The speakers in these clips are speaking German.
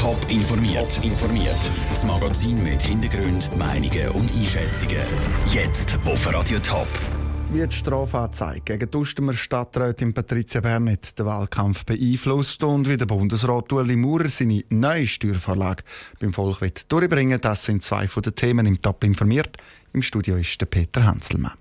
Top informiert. informiert. Das Magazin mit Hintergrund, Meinungen und Einschätzungen. Jetzt auf Radio Top. Wie die Strafanzeige gegen die Ustemer Stadträtin Patricia Bernet den Wahlkampf beeinflusst und wie der Bundesrat Ueli Maurer seine neue Steuervorlage beim Volk durchbringen das sind zwei von den Themen im Top informiert. Im Studio ist der Peter Hanselmann.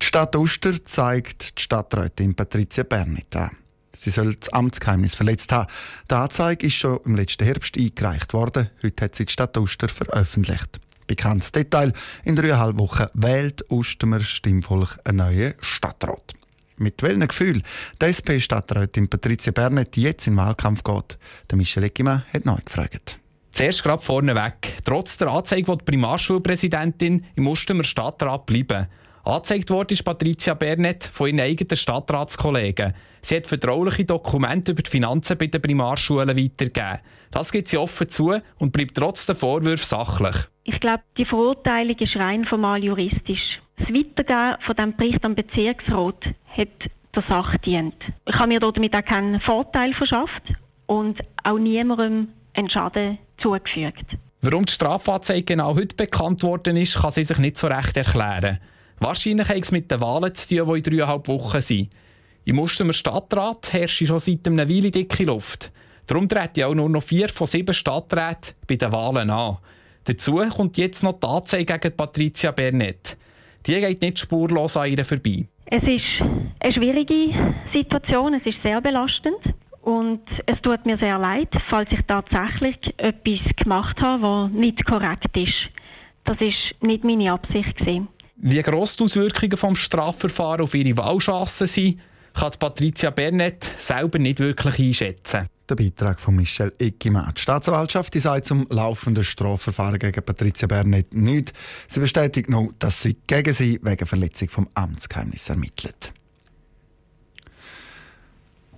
Die Stadt Uster zeigt die Stadträtin Patricia Bernet an. Sie soll das Amtsgeheimnis verletzt haben. Die Anzeige ist schon im letzten Herbst eingereicht worden. Heute hat sie die Stadt Uster veröffentlicht. Bekanntes Detail: In dreieinhalb Wochen wählt Ustemer Stimmvolk einen neuen Stadtrat. Mit welchem Gefühl die SP-Stadträtin Patricia Bernet jetzt in den Wahlkampf geht, der Michel Eckimann hat neu gefragt. Zuerst gerade vorneweg. Trotz der Anzeige will die Primarschulpräsidentin im Ustemer Stadtrat bleiben. Angezeigt wurde ist Patricia Bernet von ihren eigenen Stadtratskollegen. Sie hat vertrauliche Dokumente über die Finanzen bei den Primarschulen weitergegeben. Das gibt sie offen zu und bleibt trotz der Vorwürfe sachlich. Ich glaube, die Verurteilung ist rein formal juristisch. Das Weitergehen von diesem Bericht am Bezirksrat hat der Sache dient. Ich habe mir damit auch keinen Vorteil verschafft und auch niemandem einen Schaden zugefügt. Warum die Strafanzeige genau heute bekannt worden ist, kann sie sich nicht so recht erklären. Wahrscheinlich hat es mit den Wahlen zu tun, die in dreieinhalb Wochen sind. Im Mustemer Stadtrat herrscht schon seit einer Weile dicke Luft. Darum treten auch nur noch vier von sieben Stadträten bei den Wahlen an. Dazu kommt jetzt noch die Anzeige gegen Patricia Bernet. Die geht nicht spurlos an ihr vorbei. Es ist eine schwierige Situation, es ist sehr belastend. Und es tut mir sehr leid, falls ich tatsächlich etwas gemacht habe, was nicht korrekt ist. Das ist nicht meine Absicht. Gewesen. Wie gross die Auswirkungen vom Strafverfahren auf ihre Wahlchancen sind, kann Patricia Bernet selber nicht wirklich einschätzen. Der Beitrag von Michel Eckimann. Die Staatsanwaltschaft sagt zum laufenden Strafverfahren gegen Patricia Bernet nicht. Sie bestätigt nur, dass sie gegen sie wegen Verletzung vom Amtsgeheimnis ermittelt.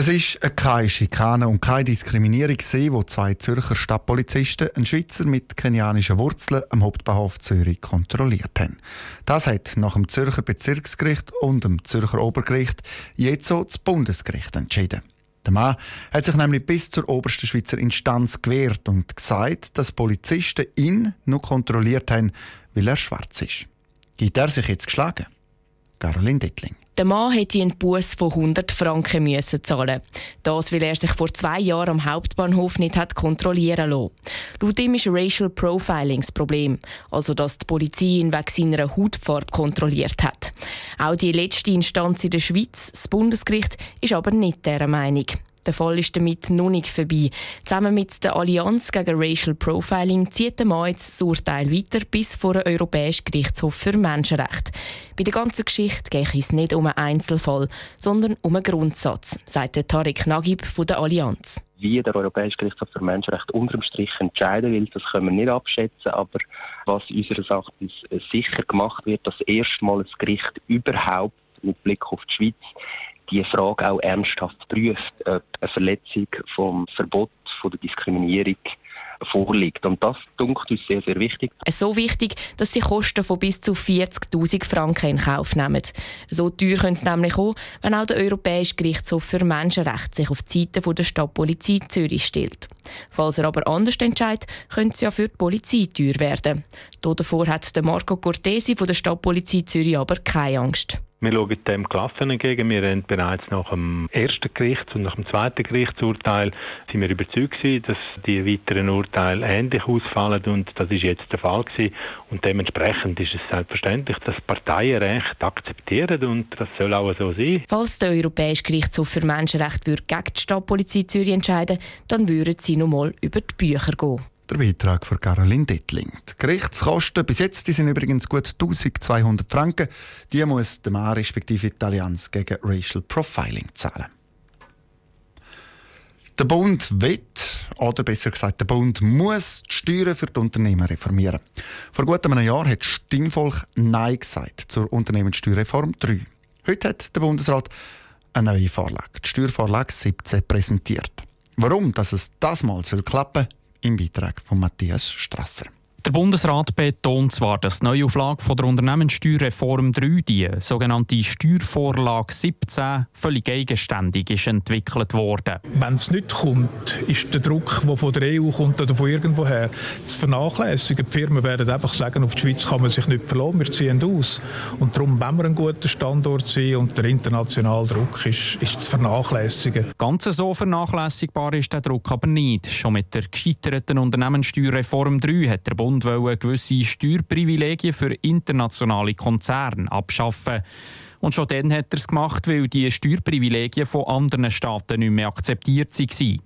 Es ist keine Schikane und keine Diskriminierung, wo zwei Zürcher Stadtpolizisten einen Schweizer mit kenianischen Wurzeln am Hauptbahnhof Zürich kontrolliert haben. Das hat nach dem Zürcher Bezirksgericht und dem Zürcher Obergericht jetzt so das Bundesgericht entschieden. Der Mann hat sich nämlich bis zur obersten Schweizer Instanz gewehrt und gesagt, dass Polizisten ihn nur kontrolliert haben, weil er schwarz ist. Gibt er sich jetzt geschlagen? Caroline Dettling. Der Mann hätte einen Bus von 100 Franken müssen zahlen. Das, weil er sich vor zwei Jahren am Hauptbahnhof nicht hat kontrollieren lassen. Laut ihm ist Racial Profiling das Problem. Also, dass die Polizei ihn wegen seiner Hautfarbe kontrolliert hat. Auch die letzte Instanz in der Schweiz, das Bundesgericht, ist aber nicht dieser Meinung. Der Fall ist damit noch nicht vorbei. Zusammen mit der Allianz gegen Racial Profiling zieht der Mann jetzt das Urteil weiter bis vor den Europäischen Gerichtshof für Menschenrechte. Bei der ganzen Geschichte geht es nicht um einen Einzelfall, sondern um einen Grundsatz, sagt Tarek Nagib von der Allianz. Wie der Europäische Gerichtshof für Menschenrechte unterm Strich entscheiden will, das können wir nicht abschätzen. Aber was unseres Erachtens sicher gemacht wird, dass erstmal das Gericht überhaupt mit Blick auf die Schweiz die Frage auch ernsthaft prüft, ob eine Verletzung vom Verbot von der Diskriminierung vorliegt. Und das dunkelt uns sehr, sehr wichtig. So wichtig, dass sie Kosten von bis zu 40.000 Franken in Kauf nehmen. So teuer können sie nämlich auch, wenn auch der Europäische Gerichtshof für Menschenrechte sich auf die Seite der Stadtpolizei Zürich stellt. Falls er aber anders entscheidet, könnte es ja für die Polizei teuer werden. Davor hat Marco Cortesi von der Stadtpolizei Zürich aber keine Angst. Wir schauen dem gelassen entgegen. Wir haben bereits nach dem ersten Gerichts- und nach dem zweiten Gerichtsurteil sind wir überzeugt gewesen, dass die weiteren Urteile ähnlich ausfallen und das ist jetzt der Fall gewesen. Und dementsprechend ist es selbstverständlich, dass Parteien Recht akzeptieren und das soll auch so sein. Falls der Europäische Gerichtshof für Menschenrechte gegen die Stadtpolizei Zürich entscheiden dann würden sie nochmal über die Bücher gehen. Der Beitrag von Caroline Dettling. Die Gerichtskosten bis jetzt die sind übrigens gut 1200 Franken. Die muss der Mann respektive die Allianz gegen Racial Profiling zahlen. Der Bund wird, oder besser gesagt, der Bund muss die Steuern für die Unternehmen reformieren. Vor gut einem Jahr hat Stimmvolk Nein gesagt zur Unternehmenssteuerreform 3. Heute hat der Bundesrat eine neue Vorlage, die Steuervorlage 17, präsentiert. Warum dass es das mal klappen soll, im Beitrag von Matthias Strasser. Der Bundesrat betont zwar, dass die Neuauflage von der Unternehmenssteuerreform 3, die sogenannte Steuervorlage 17, völlig eigenständig ist entwickelt worden. Wenn es nicht kommt, ist der Druck, der von der EU kommt oder von irgendwoher, zu vernachlässigen. Die Firmen werden einfach sagen, auf die Schweiz kann man sich nicht verlassen, wir ziehen aus. Und darum, wenn wir ein guter Standort sind und der internationale Druck ist, ist zu vernachlässigen. Ganz so vernachlässigbar ist der Druck aber nicht. Schon mit der gescheiterten Unternehmenssteuerreform 3 hat der Bund Bund gewisse Steuerprivilegien für internationale Konzerne abschaffen. Und schon dann hat er es gemacht, weil die Steuerprivilegien von anderen Staaten nicht mehr akzeptiert waren.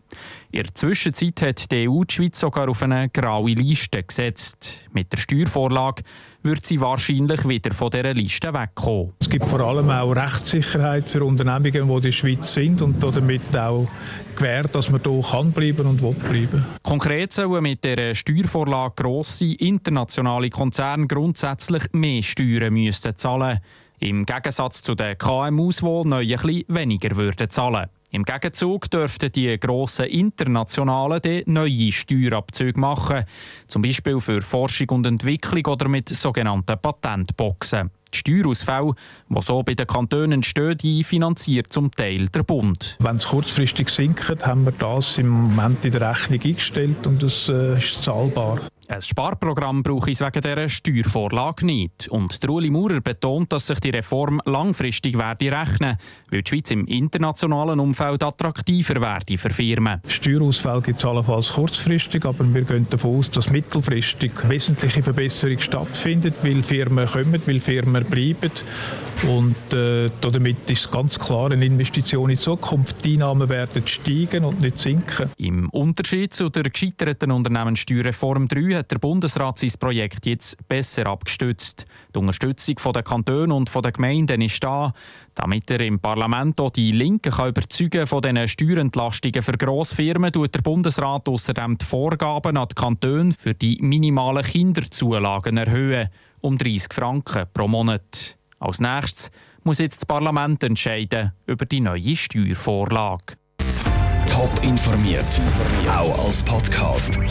In der Zwischenzeit hat die EU die Schweiz sogar auf eine graue Liste gesetzt. Mit der Steuervorlage wird sie wahrscheinlich wieder von dieser Liste wegkommen. Es gibt vor allem auch Rechtssicherheit für Unternehmungen, die in der Schweiz sind und damit auch gewährt, dass man hier kann bleiben und will bleiben. Konkret sollen mit der Steuervorlage grosse internationale Konzerne grundsätzlich mehr Steuern müssen zahlen im Gegensatz zu den KMUs, die neu bisschen weniger würden zahlen Im Gegenzug dürften die grossen Internationalen neue Steuerabzüge machen, zum Beispiel für Forschung und Entwicklung oder mit sogenannten Patentboxen. Die Steuerausfälle, die so bei den Kantonen entstehen, die finanziert zum Teil der Bund. Wenn es kurzfristig sinkt, haben wir das im Moment in der Rechnung eingestellt und es äh, ist zahlbar. Ein Sparprogramm brauche ich wegen dieser Steuervorlage nicht. Und Uli Maurer betont, dass sich die Reform langfristig werde rechnen, weil die Schweiz im internationalen Umfeld attraktiver werde für Firmen. Steuerausfall gibt es allenfalls kurzfristig, aber wir gehen davon aus, dass mittelfristig wesentliche Verbesserung stattfindet, weil Firmen kommen, weil Firmen bleiben. Und äh, damit ist ganz klar eine Investition in die Zukunft. Die Einnahmen werden steigen und nicht sinken. Im Unterschied zu der gescheiterten Unternehmenssteuerreform 3 hat der Bundesrat sein Projekt jetzt besser abgestützt. Die Unterstützung der Kantone und der Gemeinden ist da, damit er im Parlament auch die Linken kann überzeugen von diesen Steuerentlastungen für Grossfirmen, tut der Bundesrat außerdem die Vorgaben an die Kantone für die minimalen Kinderzulagen erhöhen, um 30 Franken pro Monat. Als nächstes muss jetzt das Parlament entscheiden über die neue Steuervorlage. Top informiert, auch als Podcast. Mehr